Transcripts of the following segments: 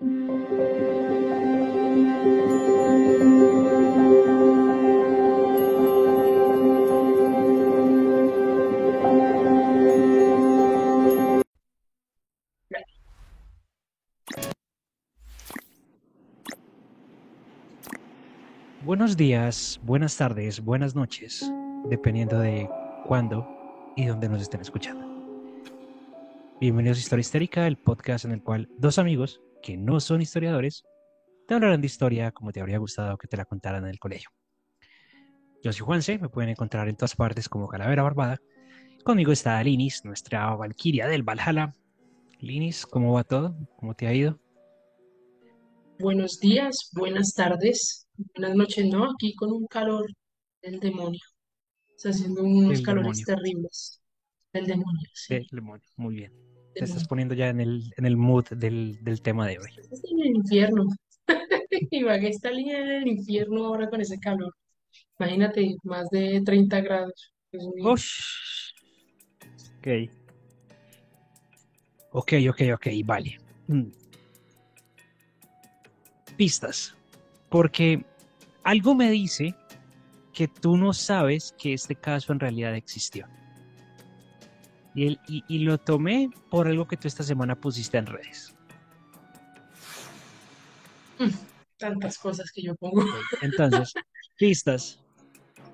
Buenos días, buenas tardes, buenas noches, dependiendo de cuándo y dónde nos estén escuchando. Bienvenidos a Historia Histérica, el podcast en el cual dos amigos que no son historiadores te hablarán de historia como te habría gustado que te la contaran en el colegio. Yo soy Juanse, me pueden encontrar en todas partes como Calavera Barbada. Conmigo está Linis, nuestra Valquiria del Valhalla. Linis, ¿cómo va todo? ¿Cómo te ha ido? Buenos días, buenas tardes, buenas noches, ¿no? Aquí con un calor del demonio. Está haciendo unos El calores demonio. terribles del demonio, sí, El demonio, muy bien. Te estás poniendo ya en el, en el mood del, del tema de hoy. Estás en el infierno. Ibagué está en el infierno ahora con ese calor. Imagínate, más de 30 grados. Ush. Ok, ok, ok, ok, vale. Mm, Pistas. Porque algo me dice que tú no sabes que este caso en realidad existió. Y, el- y- y lo tomé por algo que tú esta semana pusiste en redes. Tantas cosas que yo pongo. Entonces, pistas.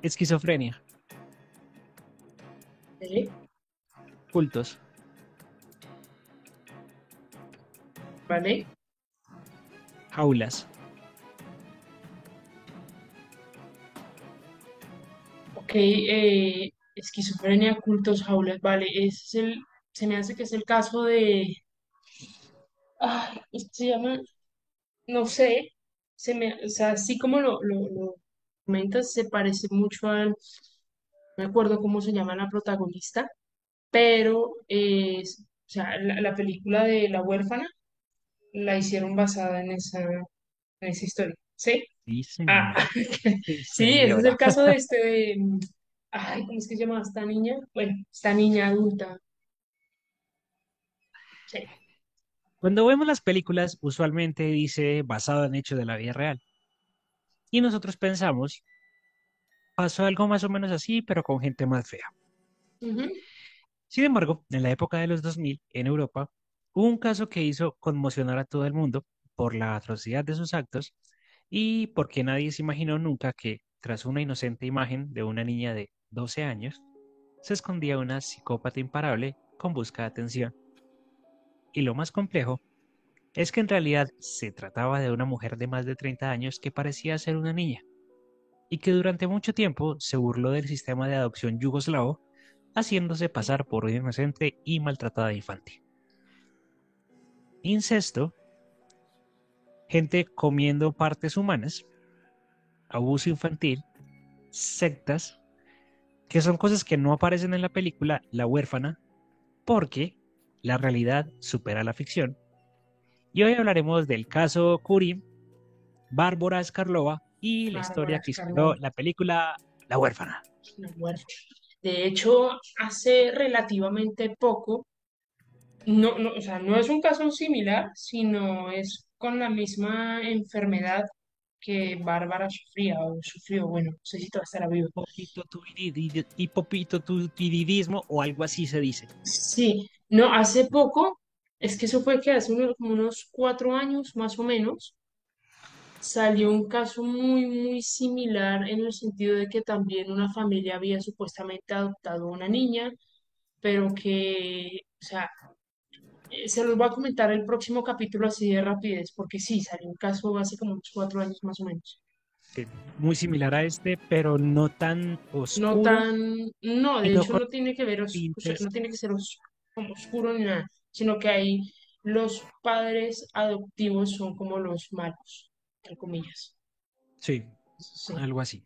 Esquizofrenia, ¿Eh? cultos, ¿Vale? jaulas, Ok, eh, esquizofrenia, cultos, jaulas, vale. Es el, se me hace que es el caso de... Ay, se llama... No sé, se me, o sea, así como lo, lo, lo comentas, se parece mucho al, no me acuerdo cómo se llama la protagonista, pero eh, es- o sea, la, la película de La huérfana la hicieron basada en esa, en esa historia, ¿sí? sí Ah, señora, sí sí, ese es el caso de este, de, ay, ¿cómo es que se llama esta niña? Bueno, esta niña adulta, sí. Cuando vemos las películas, usualmente dice basado en hechos de la vida real. Y nosotros pensamos, pasó algo más o menos así, pero con gente más fea. Sin embargo, en la época de los 2000, en Europa, hubo un caso que hizo conmocionar a todo el mundo por la atrocidad de sus actos y porque nadie se imaginó nunca que, tras una inocente imagen de una niña de 12 años, se escondía una psicópata imparable con busca de atención. Y lo más complejo es que en realidad se trataba de una mujer de más de 30 años que parecía ser una niña y que durante mucho tiempo se burló del sistema de adopción yugoslavo, haciéndose pasar por inocente y maltratada infante. Incesto, gente comiendo partes humanas, abuso infantil, sectas, que son cosas que no aparecen en la película La huérfana, porque la realidad supera la ficción. Y hoy hablaremos del caso Kurim, Bárbara Skarlova y la historia que inspiró la película La huérfana. La huérfana. De hecho, hace relativamente poco, no, no, o sea, no es un caso similar, sino es con la misma enfermedad que Bárbara sufría o sufrió. Bueno, no sé si todavía estará viva. Hipopitotiridid- Hipopitotiridismo o algo así se dice. Sí, no, hace poco, es que eso fue que hace unos, como unos cuatro años más o menos, salió un caso muy, muy similar en el sentido de que también una familia había supuestamente adoptado una niña, pero que, o sea, Se los voy a comentar el próximo capítulo así de rapidez, porque sí, salió un caso hace como unos cuatro años más o menos. Sí, muy similar a este, pero no tan No oscuro tan, no, de no hecho no tiene que ver, no tiene que ser os- como oscuro ni nada, sino que ahí los padres adoptivos son como los malos, entre comillas. Sí, Sí. algo así.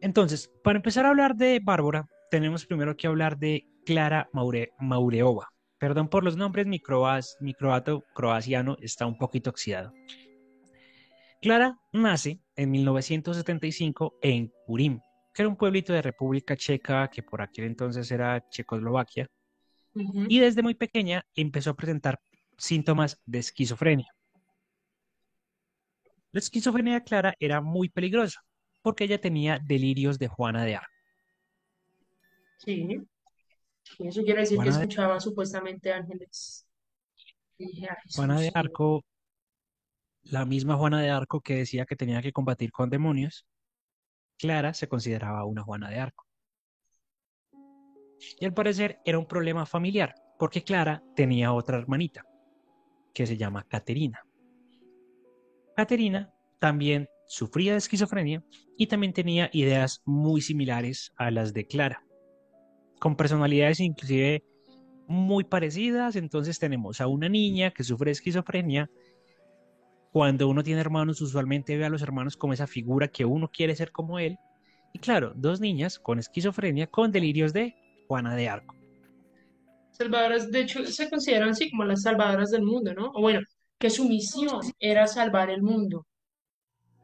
Entonces, para empezar a hablar de Bárbara, tenemos primero que hablar de Clara Maure- Maureova. Perdón por los nombres, mi, croato croaciano está un poquito oxidado. Clara nace en 1975 en Kurim, que era un pueblito de República Checa que por aquel entonces era Checoslovaquia, y desde muy pequeña empezó a presentar síntomas de esquizofrenia. La esquizofrenia de Clara era muy peligrosa porque ella tenía delirios de Juana de Arco. Sí, y eso quiere decir que de, escuchaba supuestamente ángeles. Dije, Juana de. Arco, la misma Juana de Arco que decía que tenía que combatir con demonios, Clara se consideraba una Juana de Arco. Y al parecer era un problema familiar, porque Clara tenía otra hermanita, que se llama Caterina. Caterina también sufría de esquizofrenia y también tenía ideas muy similares a las de Clara, con personalidades inclusive muy parecidas. Entonces tenemos a una niña que sufre de esquizofrenia. Cuando uno tiene hermanos, usualmente ve a los hermanos como esa figura que uno quiere ser como él. Y claro, dos niñas con esquizofrenia con delirios de Juana de Arco. Salvadoras, de hecho, se consideran así como las salvadoras del mundo, ¿no? O bueno, que su misión era salvar el mundo.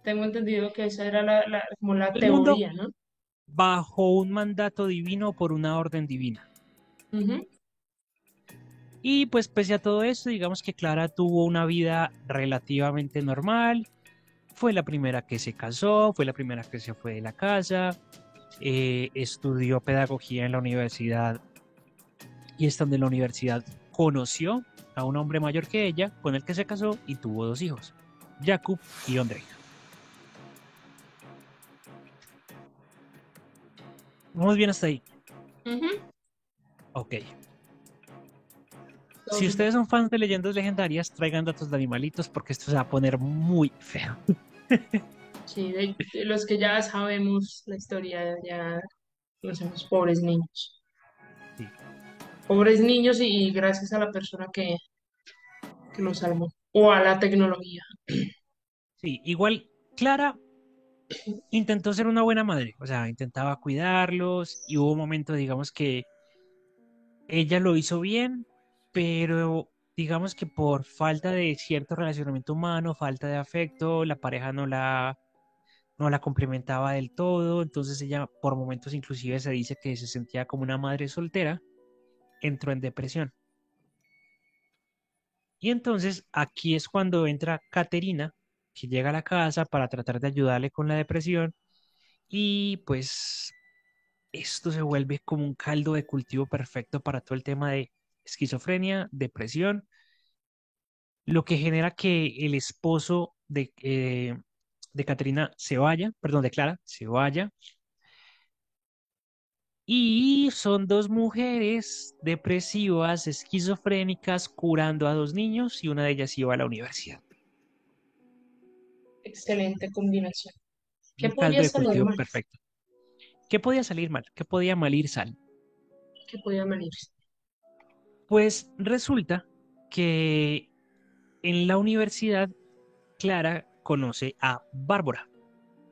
Tengo entendido que esa era la, la- como la El mundo teoría, ¿no? Bajo un mandato divino por una orden divina. Y pues pese a todo esto, digamos que Clara tuvo una vida relativamente normal. Fue la primera que se casó, fue la primera que se fue de la casa, eh, estudió pedagogía en la universidad y estando en la universidad conoció a un hombre mayor que ella, con el que se casó y tuvo dos hijos, Jakub y Ondrej. Vamos bien hasta ahí. Ujú. Ok. Si ustedes son fans de leyendas legendarias, traigan datos de animalitos porque esto se va a poner muy feo. Sí, de, de los que ya sabemos la historia, ya no somos pobres niños. Sí. Pobres niños y, y gracias a la persona que, que los salvó. O a la tecnología. Sí, igual Clara intentó ser una buena madre, o sea, intentaba cuidarlos y hubo un momento, digamos que ella lo hizo bien, pero digamos que por falta de cierto relacionamiento humano, falta de afecto, la pareja no la, no la complementaba del todo, entonces ella por momentos inclusive se dice que se sentía como una madre soltera, entró en depresión. Y entonces aquí es cuando entra Caterina, que llega a la casa para tratar de ayudarle con la depresión y pues esto se vuelve como un caldo de cultivo perfecto para todo el tema de esquizofrenia, depresión, lo que genera que el esposo de, eh, de se vaya, perdón, de Clara, se vaya. Y son dos mujeres depresivas, esquizofrénicas, curando a dos niños y una de ellas iba a la universidad. Excelente combinación. ¿Qué podía salir mal? perfecto. ¿Qué podía salir mal? ¿Qué podía mal ir sal? ¿Qué podía venir? Pues resulta que en la universidad Clara conoce a Bárbara,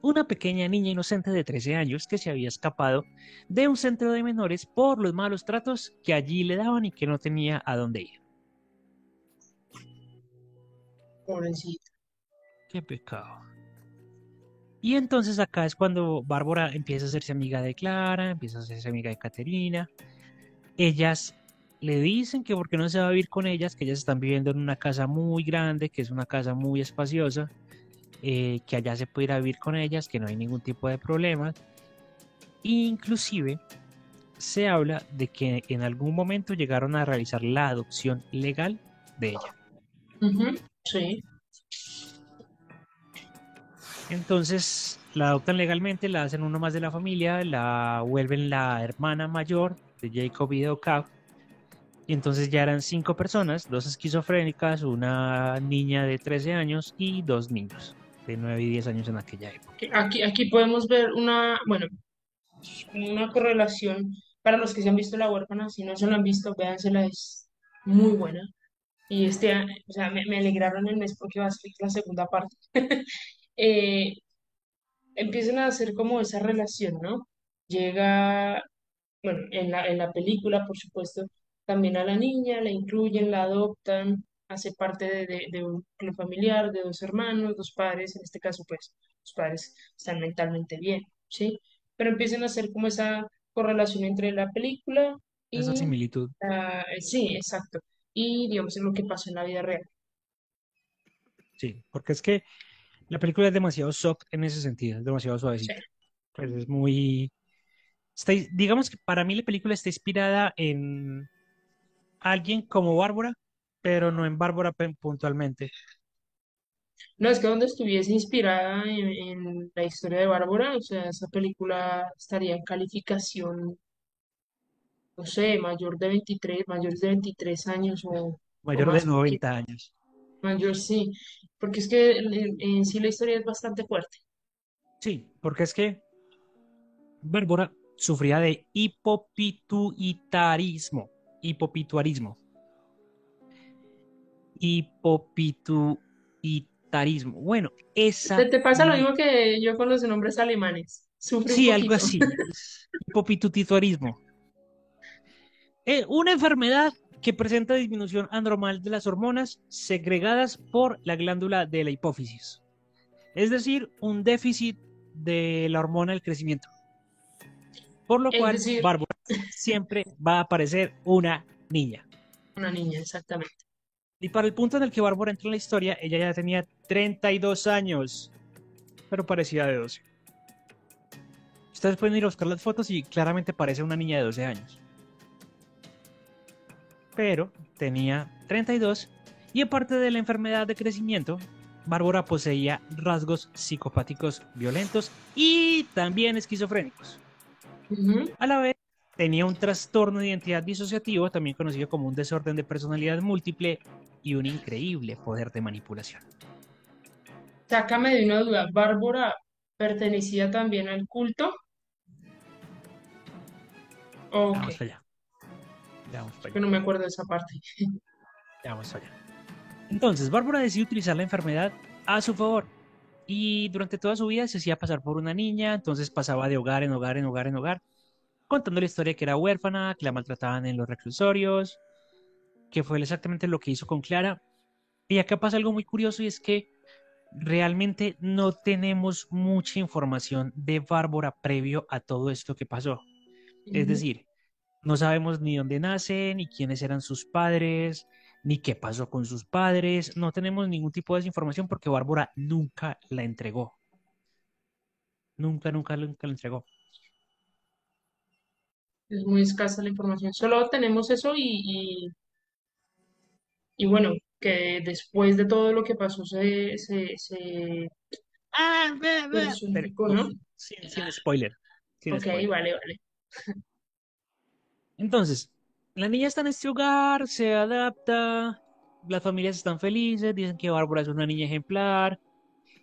una pequeña niña inocente de 13 años que se había escapado de un centro de menores por los malos tratos que allí le daban y que no tenía a dónde ir. Pobrecito. Pecado. Y entonces acá es cuando Bárbara empieza a hacerse amiga de Clara, empieza a hacerse amiga de Caterina. Ellas le dicen que porque no se va a vivir con ellas, que ellas están viviendo en una casa muy grande, que es una casa muy espaciosa, eh, que allá se puede ir a vivir con ellas, que no hay ningún tipo de problema. Inclusive se habla de que en algún momento llegaron a realizar la adopción legal de ella. Sí. Entonces la adoptan legalmente, la hacen uno más de la familia, la vuelven la hermana mayor de Jacob y de Octave. Y entonces ya eran cinco personas, dos esquizofrénicas, una niña de 13 años y dos niños de 9 y 10 años en aquella época. Aquí, podemos ver una, bueno, una correlación para los que se han visto La Huérfana. Si no se la han visto, véansela, es muy buena. Y este, o sea, me, me alegraron el mes porque va a ser la segunda parte. Eh, empiezan a hacer como esa relación, ¿no? Llega, bueno, en la, en la película, por supuesto, también a la niña, la incluyen, la adoptan, hace parte de, de, de un club familiar, de dos hermanos, dos padres, en este caso, pues, los padres están mentalmente bien, ¿sí? Pero empiezan a hacer como esa correlación entre la película Esa y, similitud, la- sí, exacto, y digamos en lo que pasó en la vida real. sí, porque es que La película es demasiado soft en ese sentido, es demasiado Sí. suavecita. Pues es muy... está- digamos que para mí la película está inspirada en alguien como Bárbara, pero no en Bárbara puntualmente. No, es que donde estuviese inspirada en, en la historia de Bárbara, o sea, esa película estaría en calificación, no sé, mayor de 23 mayores de 23 años o, Mayor de más, porque 90 años. Mayor sí, porque es que en, sí la historia es bastante fuerte. Sí, porque es que Bárbara sufría de hipopituitarismo. Hipopituarismo. Hipopituitarismo. Bueno, ¿Te, esa... te pasa lo mismo que yo con los nombres alemanes? Sufre Sí, algo así. Hipopituitarismo. Eh, una enfermedad que presenta disminución anormal de las hormonas segregadas por la glándula de la hipófisis. Es decir, un déficit de la hormona del crecimiento. Por lo Es cual, decir, Bárbara siempre va a aparecer una niña. una niña, exactamente. Y para el punto en el que Bárbara entra en la historia, ella ya tenía 32 años, pero parecía de 12. Ustedes pueden ir a buscar las fotos y claramente parece una niña de 12 años. Pero tenía 32 y aparte de la enfermedad de crecimiento, Bárbara poseía rasgos psicopáticos violentos y también esquizofrénicos. A la vez, tenía un trastorno de identidad disociativo, también conocido como un desorden de personalidad múltiple, y un increíble poder de manipulación. Sácame de una duda. ¿Bárbara pertenecía también al culto? Ya Ok, vamos allá, ya vamos para que allá, no me acuerdo de esa parte. ya vamos para allá. Entonces, Bárbara decidió utilizar la enfermedad a su favor. Y durante toda su vida se hacía pasar por una niña, entonces pasaba de hogar en hogar, en hogar, en hogar, contando la historia que era huérfana, que la maltrataban en los reclusorios, que fue exactamente lo que hizo con Clara. Y acá pasa algo muy curioso y es que realmente no tenemos mucha información de Bárbara previo a todo esto que pasó. Es decir, no sabemos ni dónde nace, ni quiénes eran sus padres, ni qué pasó con sus padres. No tenemos ningún tipo de información porque Bárbara nunca la entregó. Nunca, nunca, nunca la entregó. Es muy escasa la información. Solo tenemos eso y, y, y bueno, que después de todo lo que pasó se, se, se Ah, ve, ve. Pero, ¿no? sin, sin spoiler. Sin Ok, spoiler. vale, vale. Entonces, la niña está en este hogar, se adapta, las familias están felices, dicen que Bárbara es una niña ejemplar,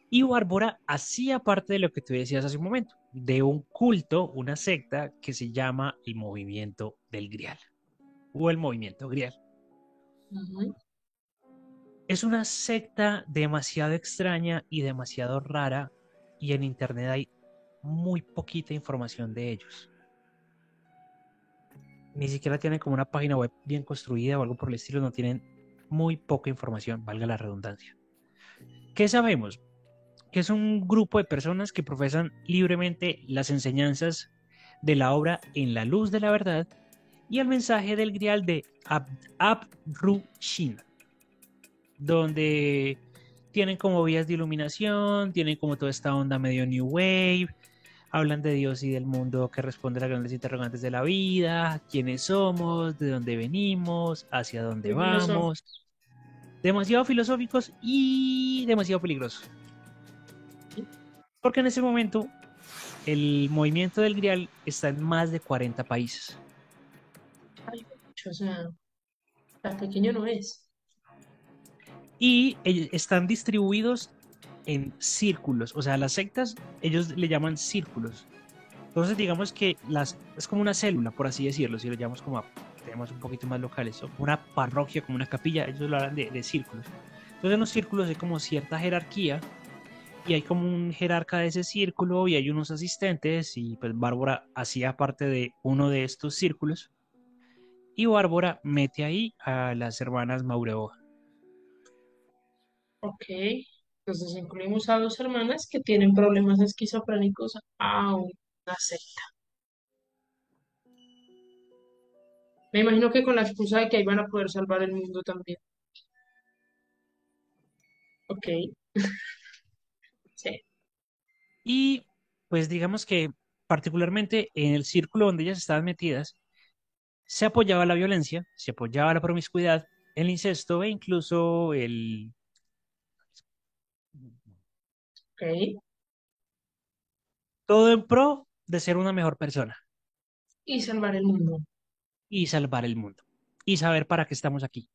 y Bárbara hacía parte de lo que tú decías hace un momento, de un culto, una secta que se llama el Movimiento del Grial, o el Movimiento Grial. Es una secta demasiado extraña y demasiado rara, y en internet hay muy poquita información de ellos. Ni siquiera tienen como una página web bien construida o algo por el estilo, no tienen muy poca información, valga la redundancia. ¿Qué sabemos? Que es un grupo de personas que profesan libremente las enseñanzas de la obra En la luz de la verdad y el mensaje del grial de Ab Abrushin, donde tienen como vías de iluminación, tienen como toda esta onda medio New Wave, hablan de Dios y del mundo que responde a las grandes interrogantes de la vida, quiénes somos, de dónde venimos, hacia dónde vamos. Demasiado filosóficos y demasiado peligrosos. Porque en ese momento el movimiento del Grial está en más de 40 países. Ay, o sea, tan pequeño no es. Y están distribuidos en círculos. O sea, las sectas, ellos le llaman círculos. Entonces, digamos que las, es como una célula, por así decirlo, si lo llamamos como a un poquito más locales, o una parroquia, como una capilla, ellos lo hablan de, de círculos. Entonces, en los círculos hay como cierta jerarquía y hay como un jerarca de ese círculo y hay unos asistentes y pues Bárbara hacía parte de uno de estos círculos y Bárbara mete ahí a las hermanas Maureoa. Ok. Entonces incluimos a dos hermanas que tienen problemas esquizofrénicos a una secta. Me imagino que con la excusa de que ahí van a poder salvar el mundo también. Ok. Sí. Y pues digamos que particularmente en el círculo donde ellas estaban metidas, se apoyaba la violencia, se apoyaba la promiscuidad, el incesto e incluso el... Ok. Todo en pro de ser una mejor persona Y salvar el mundo. y salvar el mundo y saber para qué estamos aquí.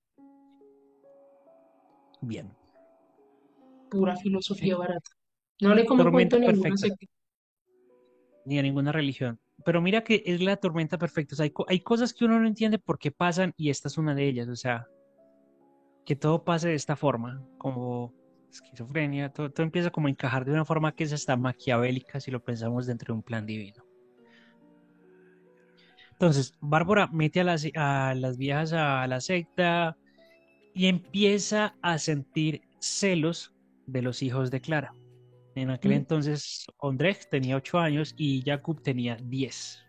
Bien. Pura filosofía Sí. barata. No le como cuento a ninguna secta. ni a ninguna religión. Pero mira que es la tormenta perfecta. O sea, hay, hay cosas que uno no entiende por qué pasan y esta es una de ellas. O sea, que todo pase de esta forma, como esquizofrenia, todo, todo empieza como a encajar de una forma que es hasta maquiavélica si lo pensamos dentro de un plan divino. Entonces, Bárbara mete a las, a las viejas a la secta y empieza a sentir celos de los hijos de Clara. En aquel Mm. entonces, Ondrej tenía 8 años y Jakub tenía 10.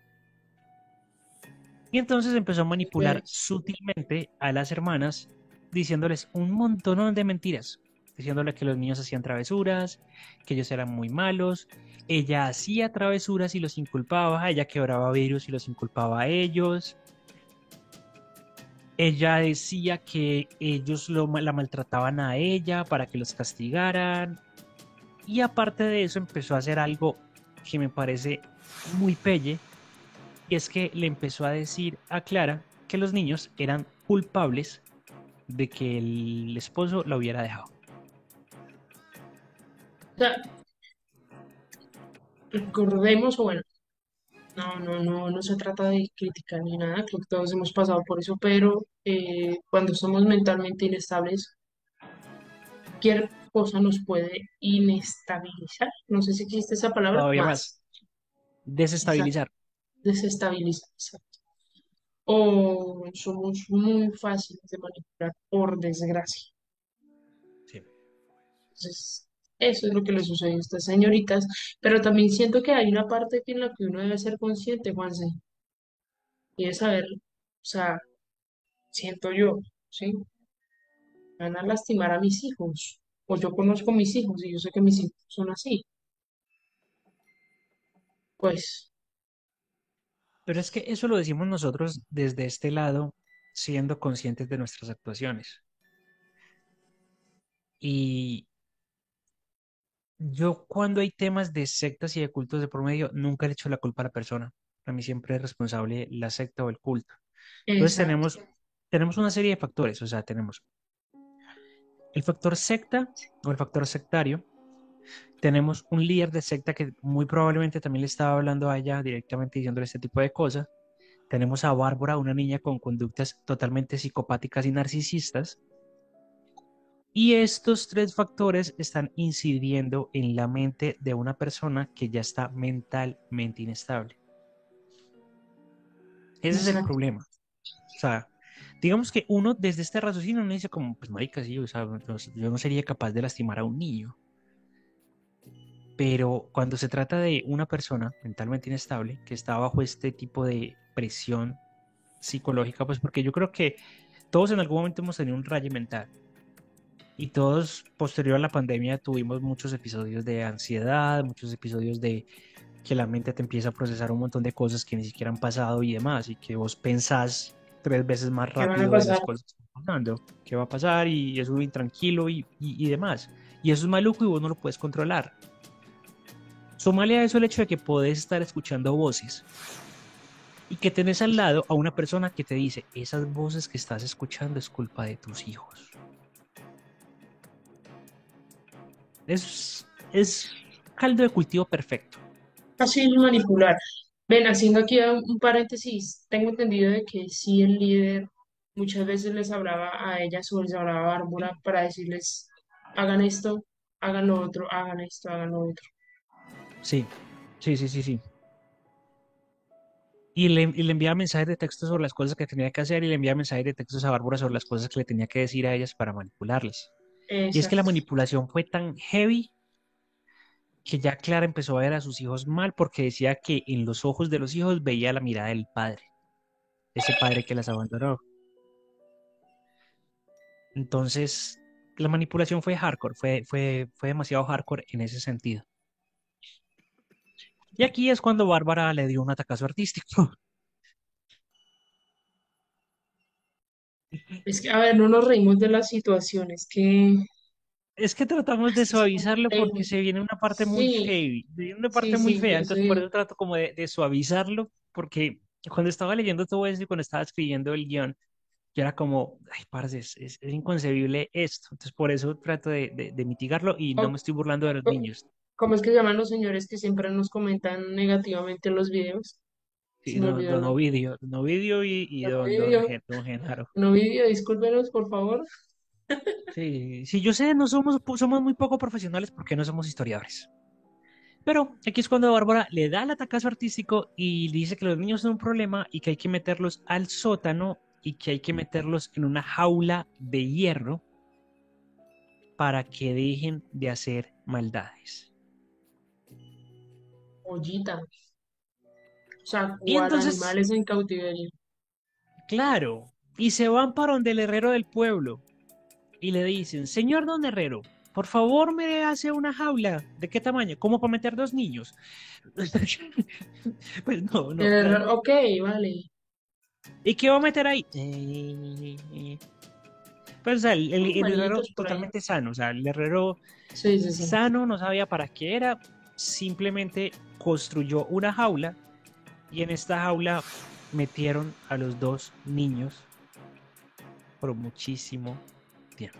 Y entonces empezó a manipular sutilmente a las hermanas, diciéndoles un montón de mentiras, diciéndole que los niños hacían travesuras, que ellos eran muy malos. Ella hacía travesuras y los inculpaba, ella quebraba virus y los inculpaba a ellos. Ella decía que ellos lo, la maltrataban a ella para que los castigaran. Y aparte de eso empezó a hacer algo que me parece muy pelle, y es que le empezó a decir a Clara que los niños eran culpables de que el esposo la hubiera dejado. Sea, recordemos, o bueno, no, no, no, no se trata de criticar ni nada, creo que todos hemos pasado por eso, pero eh, cuando somos mentalmente inestables, cualquier cosa nos puede inestabilizar. No sé si existe esa palabra, Todavía más, más. Exacto, desestabilizar. desestabilizar. exacto. O somos muy fáciles de manipular, por desgracia. Sí. Entonces, eso es lo que le sucedió a estas señoritas, pero también siento que hay una parte en la que uno debe ser consciente, Juanse, y es saber, o sea, siento yo, ¿sí? Van a lastimar a mis hijos, o yo conozco mis hijos y yo sé que mis hijos son así, pues, Pero es que eso lo decimos nosotros desde este lado, siendo conscientes de nuestras actuaciones. Y yo cuando hay temas de sectas y de cultos de por medio, nunca le echo la culpa a la persona. Para mí siempre es responsable la secta o el culto. Entonces exacto, tenemos, tenemos una serie de factores, o sea, tenemos el factor secta o el factor sectario. Tenemos un líder de secta que muy probablemente también le estaba hablando a ella directamente diciéndole este tipo de cosas. Tenemos a Bárbara, una niña con conductas totalmente psicopáticas y narcisistas. Y estos tres factores están incidiendo en la mente de una persona que ya está mentalmente inestable. Ese es el problema. O sea, digamos que uno desde este raciocinio uno dice como, pues marica, sí, o sea, yo no sería capaz de lastimar a un niño. Pero cuando se trata de una persona mentalmente inestable que está bajo este tipo de presión psicológica, pues porque yo creo que todos en algún momento hemos tenido un rayo mental. Y todos, posterior a la pandemia, tuvimos muchos episodios de ansiedad, muchos episodios de que la mente te empieza a procesar un montón de cosas que ni siquiera han pasado y demás, y que vos pensás tres veces más ¿Qué van a rápido de las cosas que están pasando, qué va a pasar y es muy intranquilo y, y, y demás. Y eso es maluco y vos no lo puedes controlar. Súmale a eso el hecho de que podés estar escuchando voces y que tenés al lado a una persona que te dice, esas voces que estás escuchando es culpa de tus hijos. Es, es caldo de cultivo perfecto. Fácil manipular. Ven, haciendo aquí un, paréntesis, tengo entendido de que sí el líder muchas veces les hablaba a ellas o les hablaba a Bárbara para decirles, hagan esto, hagan lo otro, hagan esto, hagan lo otro. Sí, sí, sí, sí, sí. Y le, y le enviaba mensajes de texto sobre las cosas que tenía que hacer y le enviaba mensajes de textos a Bárbara sobre las cosas que le tenía que decir a ellas para manipularlas. Y es que la manipulación fue tan heavy que ya Clara empezó a ver a sus hijos mal porque decía que en los ojos de los hijos veía la mirada del padre, ese padre que las abandonó. Entonces, la manipulación fue hardcore, fue, fue, fue demasiado hardcore en ese sentido. Y aquí es cuando Bárbara le dio un atacazo artístico. Es que, a ver, no nos reímos de las situaciones que... Es que tratamos de Es es suavizarlo porque se viene una parte muy heavy, se viene una parte sí, muy sí, fea, entonces por eso trato como de, de suavizarlo, porque cuando estaba leyendo todo eso y cuando estaba escribiendo el guion, yo era como, ay, parce, es, es- es inconcebible esto, entonces por eso trato de, de- de mitigarlo y no me estoy burlando de los niños. ¿Cómo es que llaman los señores que siempre nos comentan negativamente en los videos? Sí, don, don. Ovidio, don Ovidio y, y don, don, don Genaro. no vídeo, discúlpenos, por favor. Sí, sí, yo sé, no somos, somos muy poco profesionales porque no somos historiadores. Pero aquí es cuando Bárbara le da el atacazo artístico y dice que los niños son un problema y que hay que meterlos al sótano y que hay que meterlos en una jaula de hierro para que dejen de hacer maldades. Ollita. O sea, Y entonces, animales en cautiverio. claro, y se van para donde el herrero del pueblo y le dicen, señor don herrero, por favor me hace una jaula. ¿De qué tamaño? ¿Cómo para meter dos niños? Pues no, no, claro. ok, vale. ¿Y qué va a meter ahí? Eh, Pues, o sea, el, el- el herrero totalmente sano, o sea, el herrero Sí, sí, sí. sano no sabía para qué era, simplemente construyó una jaula y en esta jaula metieron a los dos niños por muchísimo tiempo.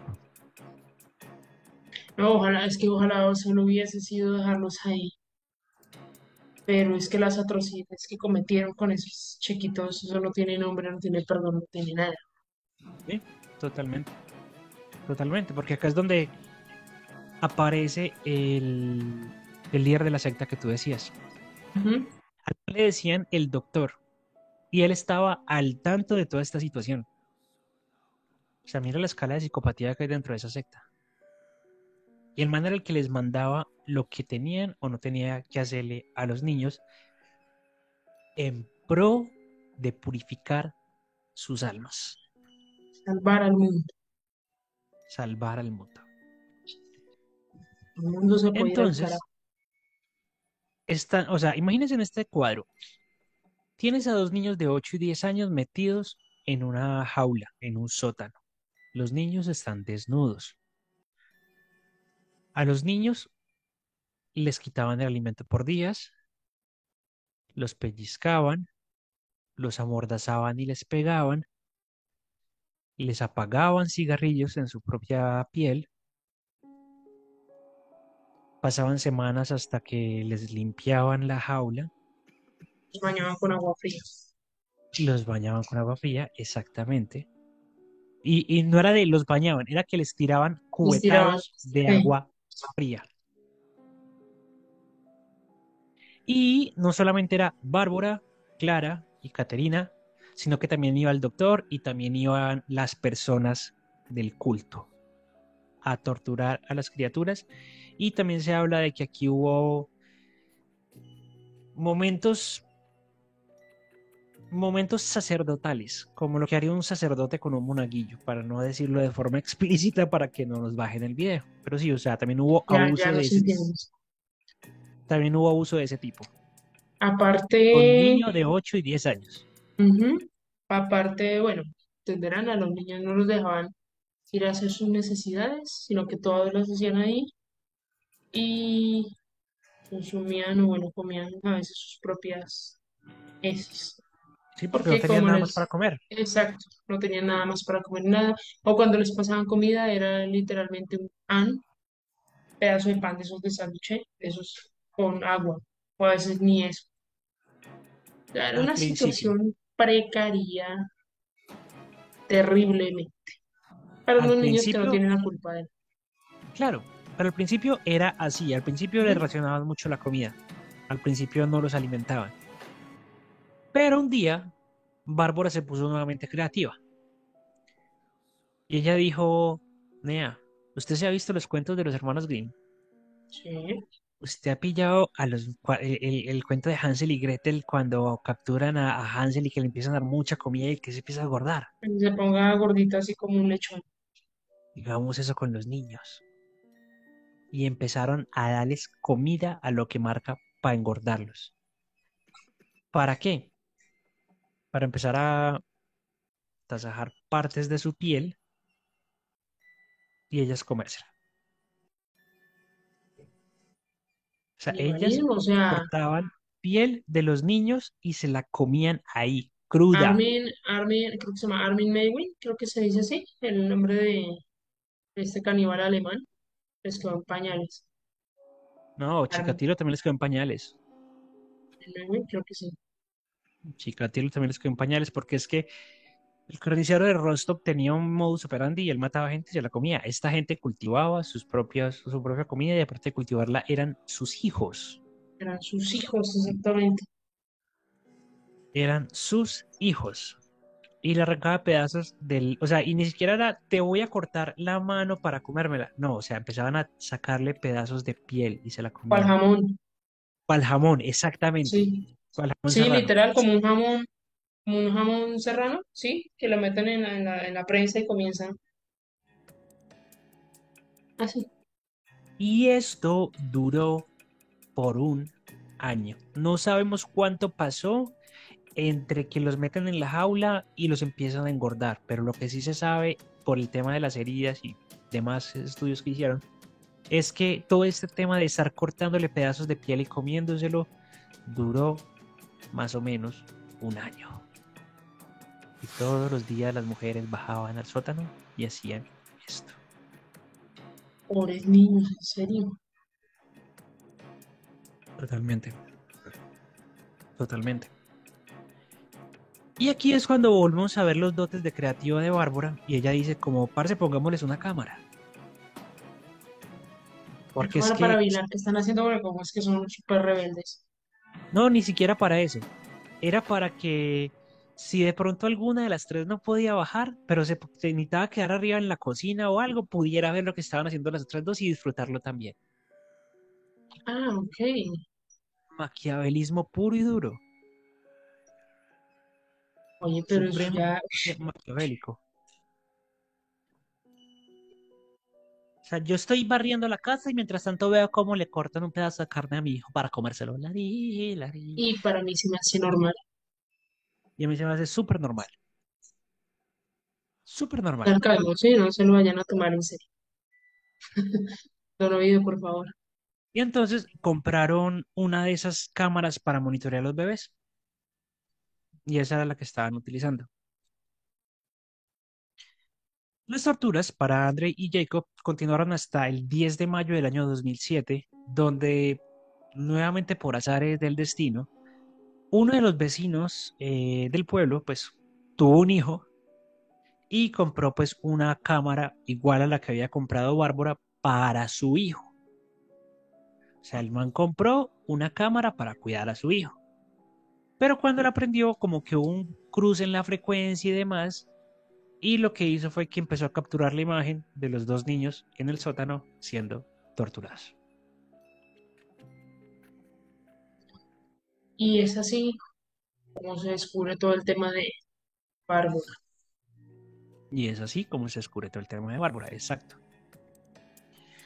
No, ojalá, es que ojalá solo hubiese sido dejarlos ahí. Pero es que las atrocidades que cometieron con esos chiquitos, eso no tiene nombre, no tiene perdón, no tiene nada. Sí, totalmente, totalmente, porque acá es donde aparece el, el líder de la secta que tú decías. Ujú. Le decían el doctor y él estaba al tanto de toda esta situación. O sea, mira la escala de psicopatía que hay dentro de esa secta. Y el man era el que les mandaba lo que tenían o no tenía que hacerle a los niños en pro de purificar sus almas, Salvar al mundo. salvar al mundo. El mundo se puede ir al Entonces, esta, o sea, imagínense en este cuadro. Tienes a dos niños de 8 y 10 años metidos en una jaula, en un sótano. Los niños están desnudos. A los niños les quitaban el alimento por días, los pellizcaban, los amordazaban y les pegaban, les apagaban cigarrillos en su propia piel, pasaban semanas hasta que les limpiaban la jaula, Los bañaban con agua fría. los bañaban con agua fría, exactamente. Y, y no era de los bañaban, era que les tiraban cubetados de Sí. agua fría. Y no solamente era Bárbara, Clara y Caterina, sino que también iba el doctor y también iban las personas del culto a torturar a las criaturas. Y también se habla de que aquí hubo momentos momentos sacerdotales, como lo que haría un sacerdote con un monaguillo, para no decirlo de forma explícita para que no nos bajen el video. Pero sí, o sea, también hubo Ya, abuso ya de ese, sentimos. también hubo abuso de ese tipo, con Aparte, niños de 8 y 10 años. aparte, bueno, entenderán, a los niños no los dejaban ir a hacer sus necesidades, sino que todos los hacían ahí y consumían o bueno, comían a veces sus propias heces. Sí, porque no Porque tenían como nada más para les, comer. exacto, no tenían nada más para comer nada, o cuando les pasaban comida era literalmente un pan, pedazo de pan de esos de sándwich, esos con agua, o a veces ni eso. Era una situación precaria terriblemente para al unos niños que no tienen la culpa de claro, pero al principio era así, al principio les racionaban mucho la comida, al principio no los alimentaban. Pero un día, Bárbara se puso nuevamente creativa y ella dijo, Nea, ¿usted se ha visto los cuentos de los hermanos Grimm? Sí. ¿Usted ha pillado a los, cua- el, el- el cuento de Hansel y Gretel cuando capturan a, a Hansel y que le empiezan a dar mucha comida y que se empieza a engordar? Se ponga gordita así como un lechón. Hagamos eso con los niños. Y empezaron a darles comida a lo que marca para engordarlos. ¿Para qué? Para empezar a tasajar partes de su piel y ellas comérsela. O sea, ellas o sea, cortaban piel de los niños y se la comían ahí, cruda. Armin, Armin, creo que se llama Armin Meiwin, creo que se dice así, el nombre de este caníbal alemán, les quedó en pañales. No, Chikatilo también les quedó en pañales. Creo que sí. Chikatilo también les quedó en pañales porque es que el carnicero de Rostov tenía un modus operandi y él mataba gente y se la comía. Esta gente cultivaba sus propias, su propia comida y aparte de cultivarla eran sus hijos. Eran sus hijos, exactamente. Eran sus hijos. Y le arrancaba pedazos del, o sea, y ni siquiera era, te voy a cortar la mano para comérmela. No, o sea, empezaban a sacarle pedazos de piel y se la comían. jamón, Pa'l jamón, exactamente. sí. Jamón Sí, serrano. literal, como un jamón, como un jamón serrano, sí, que lo meten en la, en la, en la prensa y comienzan así. Y esto duró por un año. No sabemos cuánto pasó entre que los meten en la jaula y los empiezan a engordar, pero lo que sí se sabe por el tema de las heridas y demás estudios que hicieron es que todo este tema de estar cortándole pedazos de piel y comiéndoselo duró más o menos un año. Y todos los días las mujeres bajaban al sótano y hacían esto. Pobres niños, en serio. Totalmente. Totalmente. Y aquí es cuando volvemos a ver los dotes de creativa de Bárbara y ella dice como, parce, pongámosles una cámara. Porque es cámara para que, vigilar que están haciendo, porque como es que son súper rebeldes. no, ni siquiera para eso. Era para que si de pronto alguna de las tres no podía bajar, pero se, se necesitaba quedar arriba en la cocina o algo, pudiera ver lo que estaban haciendo las otras dos y disfrutarlo también. Ah, ok. Maquiavelismo puro y duro. Oye, pero Supremo ya, maquiavélico. O sea, yo estoy barriendo la casa y mientras tanto veo cómo le cortan un pedazo de carne a mi hijo para comérselo. Lari, lari. y para mí se me hace normal. Y a mí se me hace súper normal. Súper normal. Al calvo, sí, no se lo vayan a tomar en serio. Don Ovidio, por favor. Y entonces compraron una de esas cámaras para monitorear a los bebés. Y esa era la que estaban utilizando. Las torturas para Andre y Jacob continuaron hasta el 10 de mayo del año 2007, donde, nuevamente por azares del destino, uno de los vecinos eh, del pueblo, pues, tuvo un hijo y compró, pues, una cámara igual a la que había comprado Bárbara para su hijo. O sea, el man compró una cámara para cuidar a su hijo. Pero cuando la prendió, como que hubo un cruce en la frecuencia y demás, y lo que hizo fue que empezó a capturar la imagen de los dos niños en el sótano siendo torturados. Y es así como se descubre todo el tema de Bárbara. Y es así como se descubre todo el tema de Bárbara, exacto.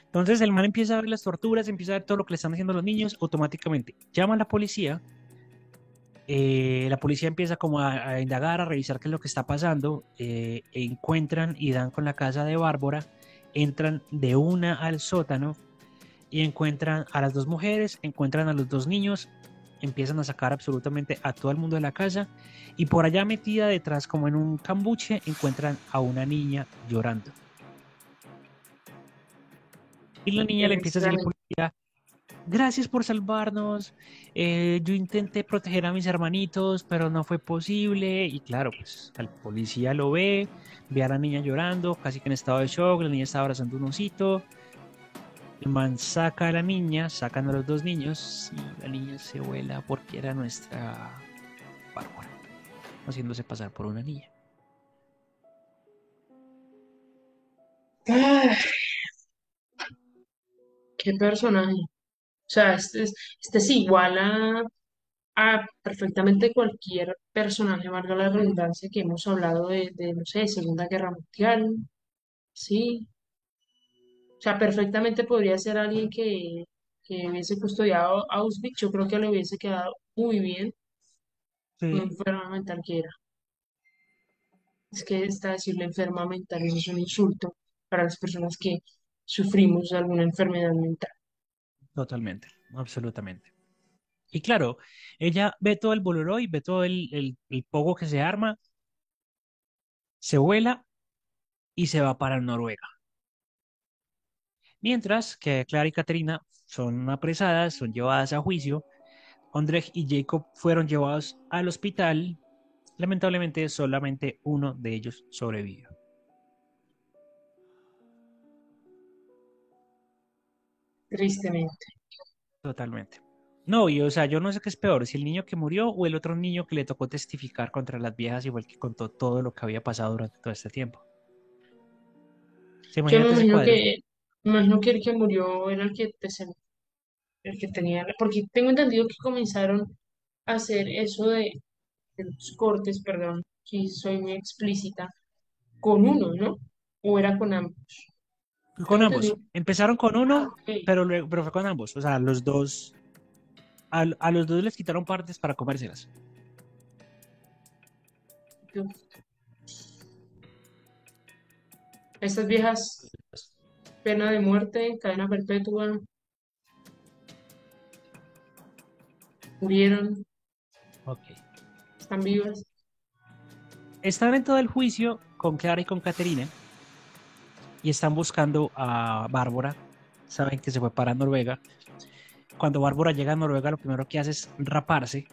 Entonces el man empieza a ver las torturas, empieza a ver todo lo que le están haciendo los niños, automáticamente llama a la policía. Eh, la policía empieza como a, a indagar, a revisar qué es lo que está pasando. eh, encuentran y dan con la casa de Bárbara. Entran de una al sótano y encuentran a las dos mujeres, encuentran a los dos niños, empiezan a sacar absolutamente a todo el mundo de la casa y por allá metida detrás como en un cambuche encuentran a una niña llorando. Y la niña le empieza a al policía, gracias por salvarnos, eh, yo intenté proteger a mis hermanitos, pero no fue posible. Y claro, pues el policía lo ve, ve a la niña llorando, casi que en estado de shock, la niña está abrazando un osito. El man saca a la niña, sacan a los dos niños y la niña se vuela porque era nuestra Bárbara, haciéndose pasar por una niña. ¡Ay! qué personaje. O sea, este es, este es igual a, a perfectamente cualquier personaje, valga la redundancia, que hemos hablado de, de, no sé, Segunda Guerra Mundial, sí, sea, perfectamente podría ser alguien que, que hubiese custodiado Auschwitz. Yo creo que le hubiese quedado muy bien Sí, enferma mental que era. Es que está decirle enferma mental, eso es un insulto para las personas que sufrimos de alguna enfermedad mental. Totalmente, absolutamente. Y claro, ella ve todo el boloró y ve todo el, el, pogo que se arma, se vuela y se va para Noruega. Mientras que Clara y Caterina son apresadas, son llevadas a juicio. Ondrej y Jacob fueron llevados al hospital. Lamentablemente, solamente uno de ellos sobrevivió. Tristemente. Totalmente. No, y o sea, yo no sé qué es peor, si el niño que murió o el otro niño que le tocó testificar contra las viejas, igual que contó todo lo que había pasado durante todo este tiempo. ¿Se Yo me imagino que, me imagino que el que murió era el que, el que tenía, porque tengo entendido que comenzaron a hacer eso de, de los cortes, perdón, si soy muy explícita, con uno, ¿no? O era con ambos. Con ambos. Empezaron con Ah, uno, ok. pero, luego, pero fue con ambos. O sea, los dos, a, a los dos les quitaron partes para comérselas. Estas viejas, pena de muerte, cadena perpetua, murieron, Ok. están vivas. Están en todo el juicio con Clara y con Caterina y están buscando a Bárbara. Saben que se fue para Noruega. Cuando Bárbara llega a Noruega, lo primero que hace es raparse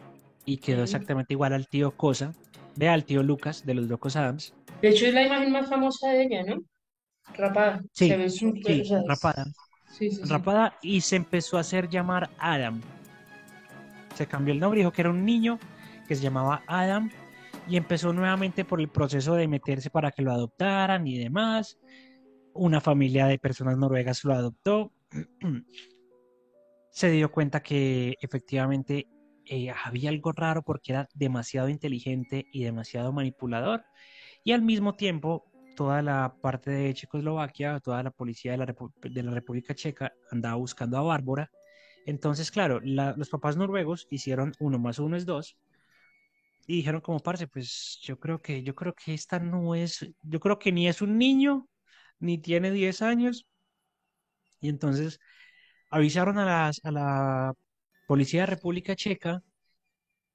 y quedó exactamente igual al tío Cosa, ve al tío Lucas de los Locos Adams. De hecho, es la imagen más famosa de ella, ¿no? Rapada. Se Sí, ve rapada. sí, sí. Rapada y se empezó a hacer llamar Adam. Se cambió el nombre, dijo que era un niño que se llamaba Adam y empezó nuevamente por el proceso de meterse para que lo adoptaran y demás. Una familia de personas noruegas lo adoptó. Se dio cuenta que efectivamente eh, había algo raro porque era demasiado inteligente y demasiado manipulador. Y al mismo tiempo, toda la parte de Checoslovaquia, toda la policía de la, de la República Checa andaba buscando a Bárbara. Entonces, claro, la- los papás noruegos hicieron uno más uno es dos y dijeron como parce, pues yo creo que yo creo que esta no es, yo creo que ni es un niño ni tiene 10 años y entonces avisaron a las- a la policía de República Checa,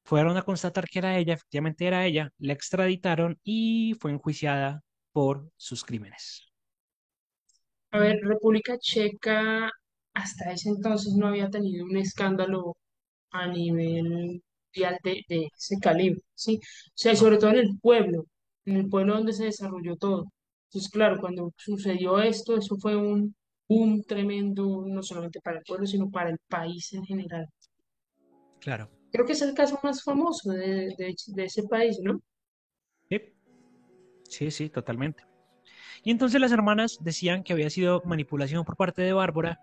fueron a constatar que era ella, efectivamente era ella, la extraditaron y fue enjuiciada por sus crímenes. A ver, República Checa hasta ese entonces no había tenido un escándalo a nivel mundial de, de ese calibre, ¿sí? O sea, sobre todo en el pueblo, en el pueblo donde se desarrolló todo. Entonces, claro, cuando sucedió esto, eso fue un boom tremendo, no solamente para el pueblo, sino para el país en general. claro. Creo que es el caso más famoso de, de, de ese país, ¿no? Sí, sí, sí, totalmente. Y entonces las hermanas decían que había sido manipulación por parte de Bárbara,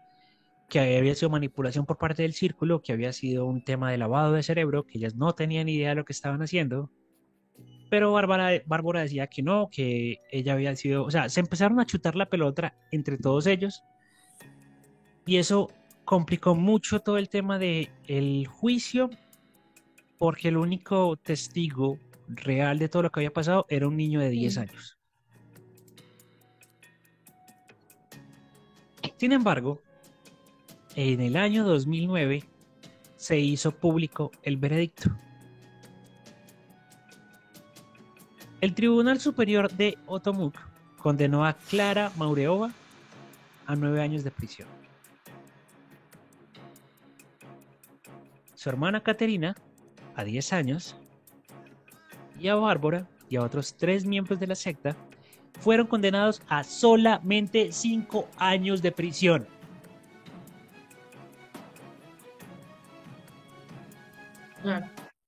que había sido manipulación por parte del círculo, que había sido un tema de lavado de cerebro, que ellas no tenían idea de lo que estaban haciendo. Pero Bárbara, Bárbara decía que no, que ella había sido, o sea, se empezaron a chutar la pelota entre todos ellos y eso complicó mucho todo el tema del el juicio porque el único testigo real de todo lo que había pasado era un niño de 10 años. Sin embargo, en el año 2009 se hizo público el veredicto. El Tribunal Superior de Otomuk condenó a Clara Maureova a nueve años de prisión. Su hermana Caterina a 10 años y a Bárbara y a otros tres miembros de la secta fueron condenados a solamente 5 años de prisión.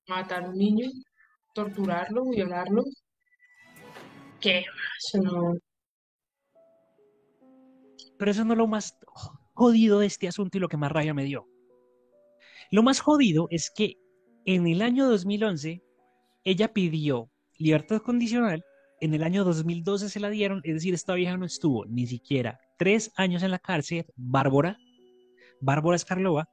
Matar a un niño, torturarlo, violarlo. Pero eso no es lo más jodido de este asunto y lo que más rabia me dio. Lo más jodido es que en el año 2011 ella pidió libertad condicional en el año 2012 se la dieron, es decir, esta vieja no estuvo ni siquiera tres años en la cárcel, Bárbara, Bárbara Skarlova,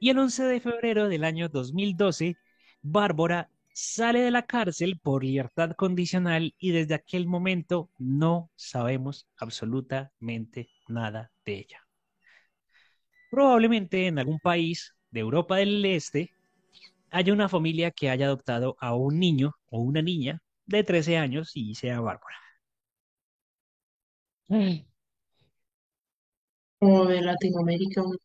y el 11 de febrero del año 2012, Bárbara sale de la cárcel por libertad condicional y desde aquel momento no sabemos absolutamente nada de ella. Probablemente en algún país de Europa del Este haya una familia que haya adoptado a un niño o una niña de 13 años y sea Bárbara. O de Latinoamérica, un.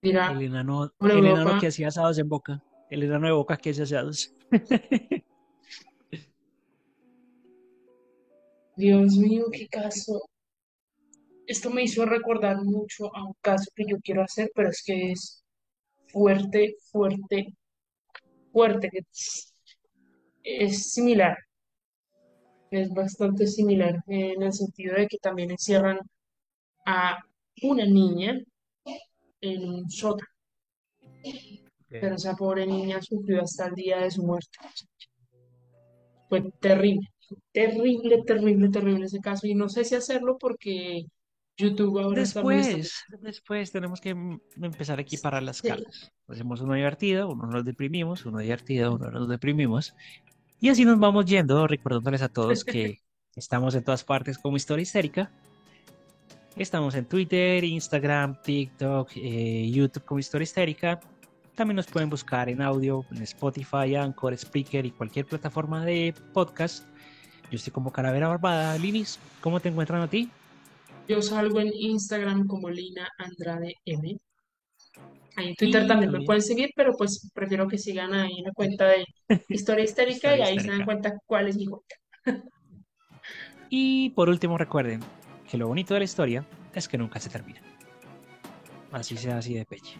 Mira, El enano, el que hacía asados en Boca. El enano de Boca que hacía asados. Dios mío, qué caso. Esto me hizo recordar mucho a un caso que yo quiero hacer, pero es que es fuerte, fuerte, fuerte, es, es similar, es bastante similar en el sentido de que también encierran a una niña en un sótano, pero esa pobre niña sufrió hasta el día de su muerte. Fue terrible, terrible, terrible, terrible ese caso y no sé si hacerlo porque YouTube ahora está muy. Después, después tenemos que empezar a equiparar las Sí. cargas. Hacemos uno divertido, uno nos deprimimos, uno divertido, uno nos deprimimos. Y así nos vamos yendo, recordándoles a todos que estamos en todas partes como Historia Histérica. Estamos en Twitter, Instagram, TikTok, eh, YouTube como Historia Histérica. También nos pueden buscar en audio, en Spotify, Anchor, Spreaker y cualquier plataforma de podcast. Yo estoy como Calavera Barbada. Linis, ¿cómo te encuentran a ti? Yo salgo en Instagram como Lina Andrade M. Ahí en Twitter también me pueden seguir, pero pues prefiero que sigan ahí en la cuenta de Historia Histérica y ahí se dan cuenta cuál es mi cuenta. Y por último, recuerden que lo bonito de la historia es que nunca se termina. Así sea así de peche.